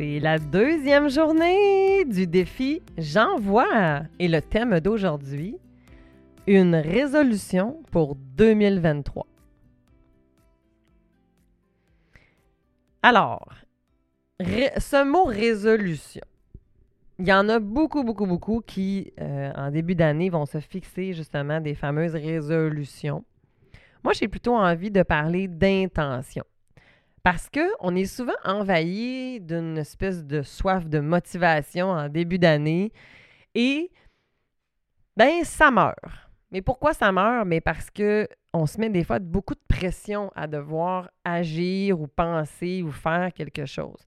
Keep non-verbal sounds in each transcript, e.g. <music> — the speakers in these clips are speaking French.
C'est la deuxième journée du défi J'envoie et le thème d'aujourd'hui, une résolution pour 2023. Alors, ce mot résolution, il y en a beaucoup, beaucoup, beaucoup qui, euh, en début d'année, vont se fixer justement des fameuses résolutions. Moi, j'ai plutôt envie de parler d'intention. Parce qu'on est souvent envahi d'une espèce de soif de motivation en début d'année et, ben, ça meurt. Mais pourquoi ça meurt? Mais parce que on se met des fois beaucoup de pression à devoir agir ou penser ou faire quelque chose.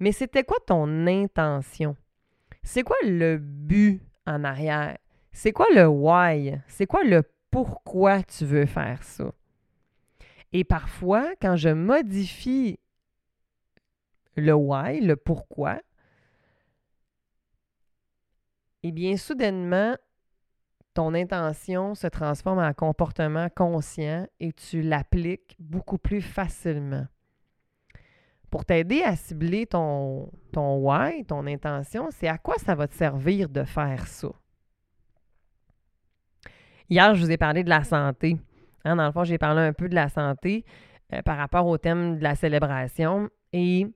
Mais c'était quoi ton intention? C'est quoi le but en arrière? C'est quoi le why? C'est quoi le pourquoi tu veux faire ça? Et parfois, quand je modifie le why, le pourquoi, eh bien, soudainement, ton intention se transforme en comportement conscient et tu l'appliques beaucoup plus facilement. Pour t'aider à cibler ton, ton why, ton intention, c'est à quoi ça va te servir de faire ça? Hier, je vous ai parlé de la santé. Hein, dans le fond, j'ai parlé un peu de la santé euh, par rapport au thème de la célébration. Et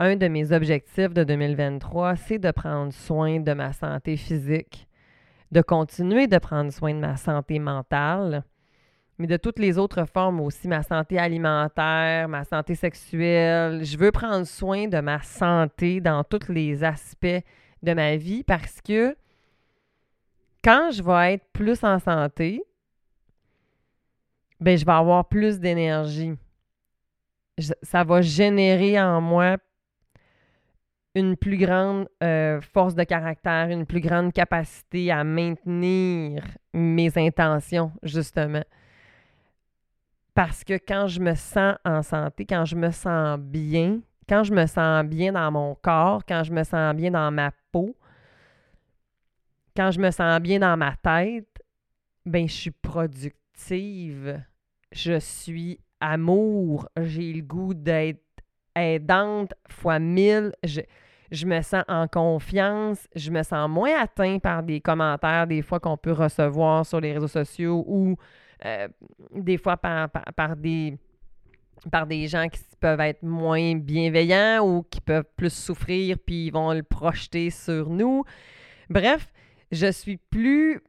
un de mes objectifs de 2023, c'est de prendre soin de ma santé physique, de continuer de prendre soin de ma santé mentale, mais de toutes les autres formes aussi, ma santé alimentaire, ma santé sexuelle. Je veux prendre soin de ma santé dans tous les aspects de ma vie parce que quand je vais être plus en santé, ben, je vais avoir plus d'énergie. Ça va générer en moi une plus grande euh, force de caractère, une plus grande capacité à maintenir mes intentions, justement. Parce que quand je me sens en santé, quand je me sens bien, quand je me sens bien dans mon corps, quand je me sens bien dans ma peau, quand je me sens bien dans ma tête, ben je suis productive je suis amour, j'ai le goût d'être aidante fois mille, je, me sens en confiance, je me sens moins atteint par des commentaires des fois qu'on peut recevoir sur les réseaux sociaux ou euh, des fois par, par, des par des gens qui peuvent être moins bienveillants ou qui peuvent plus souffrir puis ils vont le projeter sur nous. Bref, je suis plus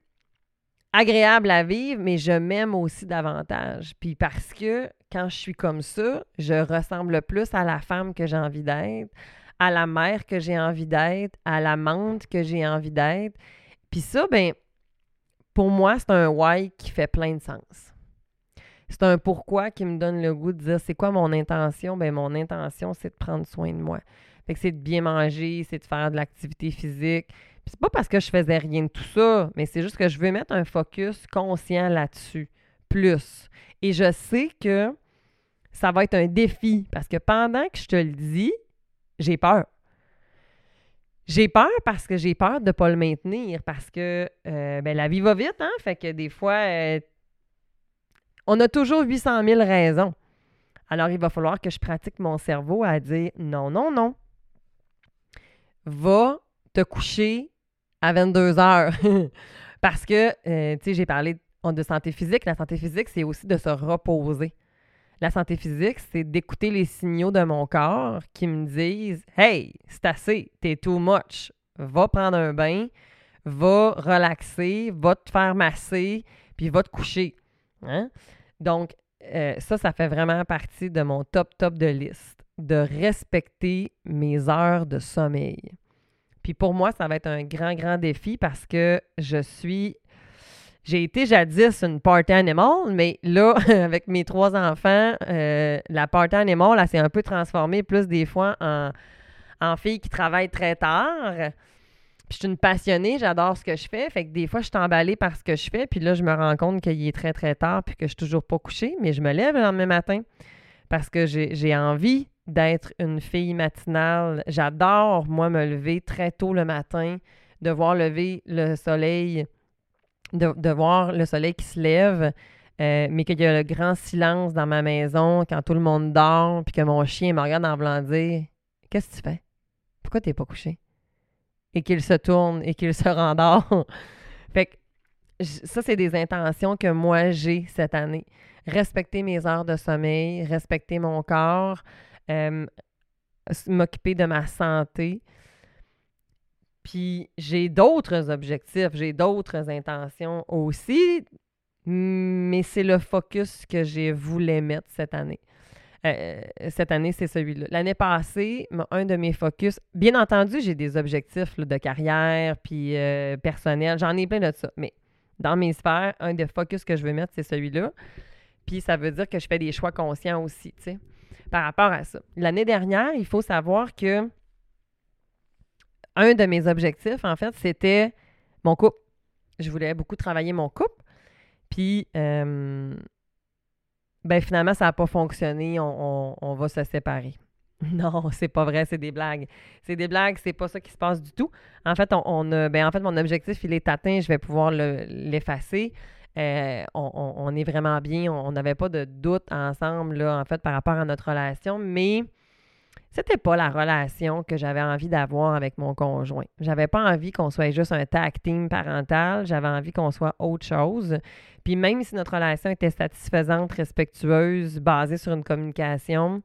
agréable à vivre, mais je m'aime aussi davantage. Puis parce que quand je suis comme ça, je ressemble plus à la femme que j'ai envie d'être, à la mère que j'ai envie d'être, à l'amante que j'ai envie d'être. Puis ça, ben, pour moi, c'est un why qui fait plein de sens. C'est un pourquoi qui me donne le goût de dire c'est quoi mon intention? Ben, mon intention, c'est de prendre soin de moi. Fait que c'est de bien manger, c'est de faire de l'activité physique, c'est pas parce que je faisais rien de tout ça, mais c'est juste que je veux mettre un focus conscient là-dessus, plus. Et je sais que ça va être un défi parce que pendant que je te le dis, j'ai peur. J'ai peur parce que j'ai peur de ne pas le maintenir parce que euh, ben, la vie va vite, hein? Fait que des fois, euh, on a toujours 800 000 raisons. Alors, il va falloir que je pratique mon cerveau à dire non, non, non. Va te coucher à 22 heures. <laughs> Parce que, euh, tu sais, j'ai parlé de santé physique. La santé physique, c'est aussi de se reposer. La santé physique, c'est d'écouter les signaux de mon corps qui me disent Hey, c'est assez, t'es too much. Va prendre un bain, va relaxer, va te faire masser, puis va te coucher. Hein? Donc, euh, ça, ça fait vraiment partie de mon top, top de liste, de respecter mes heures de sommeil. Puis pour moi, ça va être un grand, grand défi parce que je suis. J'ai été jadis une party animal, mais là, <laughs> avec mes trois enfants, euh, la party animal, elle s'est un peu transformée plus des fois en, en fille qui travaille très tard. Puis je suis une passionnée, j'adore ce que je fais. Fait que des fois, je suis emballée par ce que je fais. Puis là, je me rends compte qu'il est très, très tard puis que je suis toujours pas couchée. Mais je me lève le lendemain matin parce que j'ai envie d'être une fille matinale. J'adore, moi, me lever très tôt le matin, de voir lever le soleil, de, voir le soleil qui se lève, euh, mais qu'il y a le grand silence dans ma maison quand tout le monde dort, puis que mon chien me regarde en dire qu'est-ce que tu fais? Pourquoi t'es pas couché? Et qu'il se tourne et qu'il <laughs> se rendort. fait que ça, c'est des intentions que moi j'ai cette année. Respecter mes heures de sommeil, respecter mon corps, euh, m'occuper de ma santé. Puis j'ai d'autres objectifs, j'ai d'autres intentions aussi, mais c'est le focus que j'ai voulu mettre cette année. Euh, cette année, c'est celui-là. L'année passée, un de mes focus, bien entendu, j'ai des objectifs de carrière puis euh, personnel, j'en ai plein de ça, mais dans mes sphères, un des focus que je veux mettre, c'est celui-là. Puis ça veut dire que je fais des choix conscients aussi, tu sais, par rapport à ça. L'année dernière, il faut savoir que un de mes objectifs, en fait, c'était mon couple. Je voulais beaucoup travailler mon couple. Puis, euh, ben finalement, ça n'a pas fonctionné. On, va se séparer. <laughs> Non, c'est pas vrai, c'est des blagues. C'est des blagues, c'est pas ça qui se passe du tout. En fait, on, ben en fait, mon objectif, il est atteint, je vais pouvoir l'effacer. Euh, on, est vraiment bien, on n'avait pas de doute ensemble, là, en fait, par rapport à notre relation, mais c'était pas la relation que j'avais envie d'avoir avec mon conjoint. J'avais pas envie qu'on soit juste un tag team parental, j'avais envie qu'on soit autre chose. Puis même si notre relation était satisfaisante, respectueuse, basée sur une communication,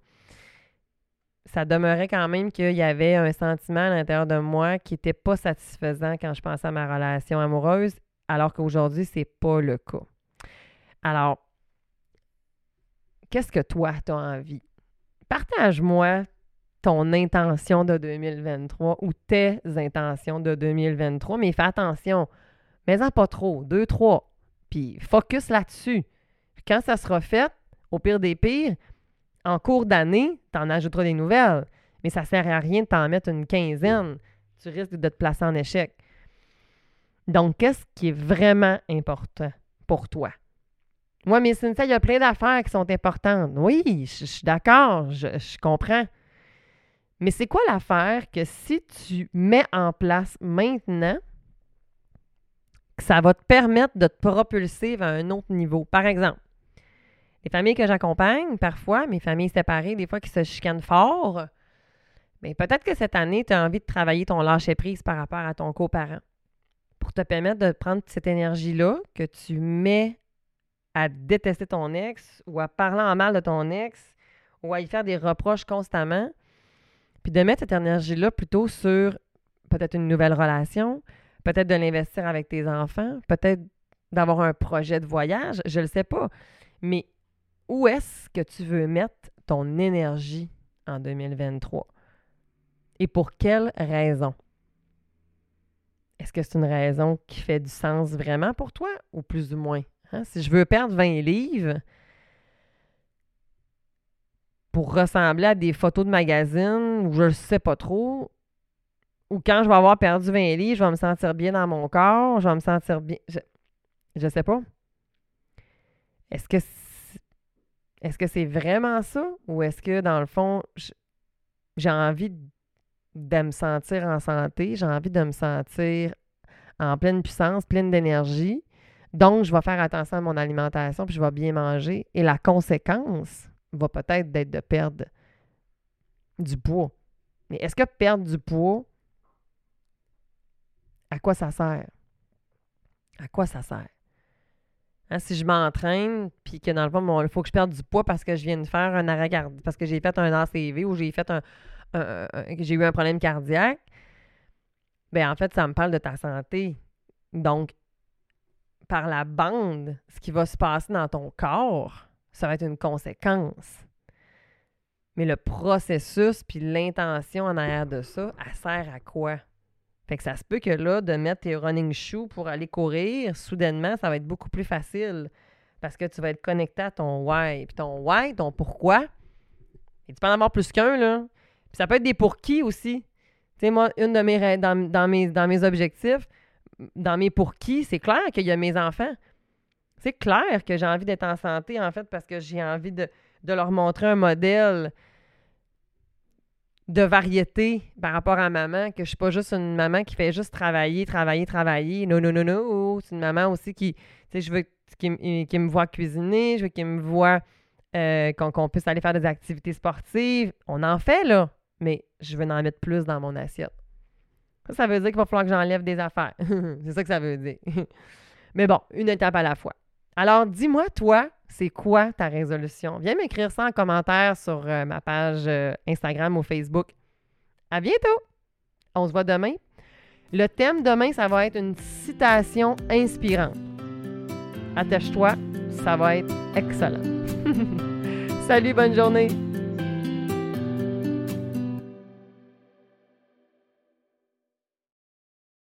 ça demeurait quand même qu'il y avait un sentiment à l'intérieur de moi qui n'était pas satisfaisant quand je pensais à ma relation amoureuse, alors qu'aujourd'hui, c'est pas le cas. Alors, qu'est-ce que toi, tu as envie? Partage-moi ton intention de 2023 ou tes intentions de 2023, mais fais attention. Mais-en pas trop, deux, trois. Puis focus là-dessus. Quand ça sera fait, au pire des pires, en cours d'année, tu en ajouteras des nouvelles. Mais ça ne sert à rien de t'en mettre une quinzaine. Tu risques de te placer en échec. Donc, qu'est-ce qui est vraiment important pour toi? Moi, mais Cynthia, il y a plein d'affaires qui sont importantes. Oui, je, suis d'accord, je comprends. Mais c'est quoi l'affaire que si tu mets en place maintenant, que ça va te permettre de te propulser vers un autre niveau? Par exemple, les familles que j'accompagne, parfois, mes familles séparées, des fois qui se chicanent fort, mais peut-être que cette année, tu as envie de travailler ton lâcher-prise par rapport à ton coparent pour te permettre de prendre cette énergie-là que tu mets à détester ton ex ou à parler en mal de ton ex ou à y faire des reproches constamment puis de mettre cette énergie-là plutôt sur peut-être une nouvelle relation, peut-être de l'investir avec tes enfants, peut-être d'avoir un projet de voyage, je ne le sais pas. Mais où est-ce que tu veux mettre ton énergie en 2023? Et pour quelle raison? Est-ce que c'est une raison qui fait du sens vraiment pour toi ou plus ou moins? Hein? Si je veux perdre 20 livres, pour ressembler à des photos de magazine ou je ne sais pas trop. Ou quand je vais avoir perdu 20 livres, je vais me sentir bien dans mon corps, je vais me sentir bien. Je, ne sais pas. Est-ce que est-ce que c'est vraiment ça? Ou est-ce que dans le fond, j'ai envie de me sentir en santé, j'ai envie de me sentir en pleine puissance, pleine d'énergie. Donc, je vais faire attention à mon alimentation, puis je vais bien manger. Et la conséquence, va peut-être d'être de perdre du poids. Mais est-ce que perdre du poids, à quoi ça sert? À quoi ça sert? Hein, si je m'entraîne, puis que dans le fond, il faut que je perde du poids parce que je viens de faire un arrêt cardiaque, parce que j'ai fait un ACV ou j'ai fait un, j'ai eu un problème cardiaque, bien en fait, ça me parle de ta santé. Donc, par la bande, ce qui va se passer dans ton corps, ça va être une conséquence. Mais le processus puis l'intention en arrière de ça, elle sert à quoi? Fait que ça se peut que là, de mettre tes running shoes pour aller courir, soudainement, ça va être beaucoup plus facile parce que tu vas être connecté à ton why. Puis ton why, ton pourquoi, et tu peux en avoir plus qu'un, là. Puis ça peut être des pour qui aussi. Tu sais, moi, une de mes, dans, dans, mes, dans mes objectifs, dans mes pour qui, c'est clair qu'il y a mes enfants. C'est clair que j'ai envie d'être en santé, en fait, parce que j'ai envie de, leur montrer un modèle de variété par rapport à maman, que je suis pas juste une maman qui fait juste travailler, travailler, travailler. Non, non, non, non. C'est une maman aussi qui, tu sais, je veux qu'il me voit cuisiner, je veux qu'il me voit euh, qu'on puisse aller faire des activités sportives. On en fait, là. Mais je veux en mettre plus dans mon assiette. Ça, ça veut dire qu'il va falloir que j'enlève des affaires. <laughs> c'est ça que ça veut dire. <laughs> mais bon, une étape à la fois. Alors, dis-moi, toi, c'est quoi ta résolution? Viens m'écrire ça en commentaire sur euh, ma page euh, Instagram ou Facebook. À bientôt! On se voit demain. Le thème demain, ça va être une citation inspirante. Attache-toi, ça va être excellent. <laughs> Salut, bonne journée!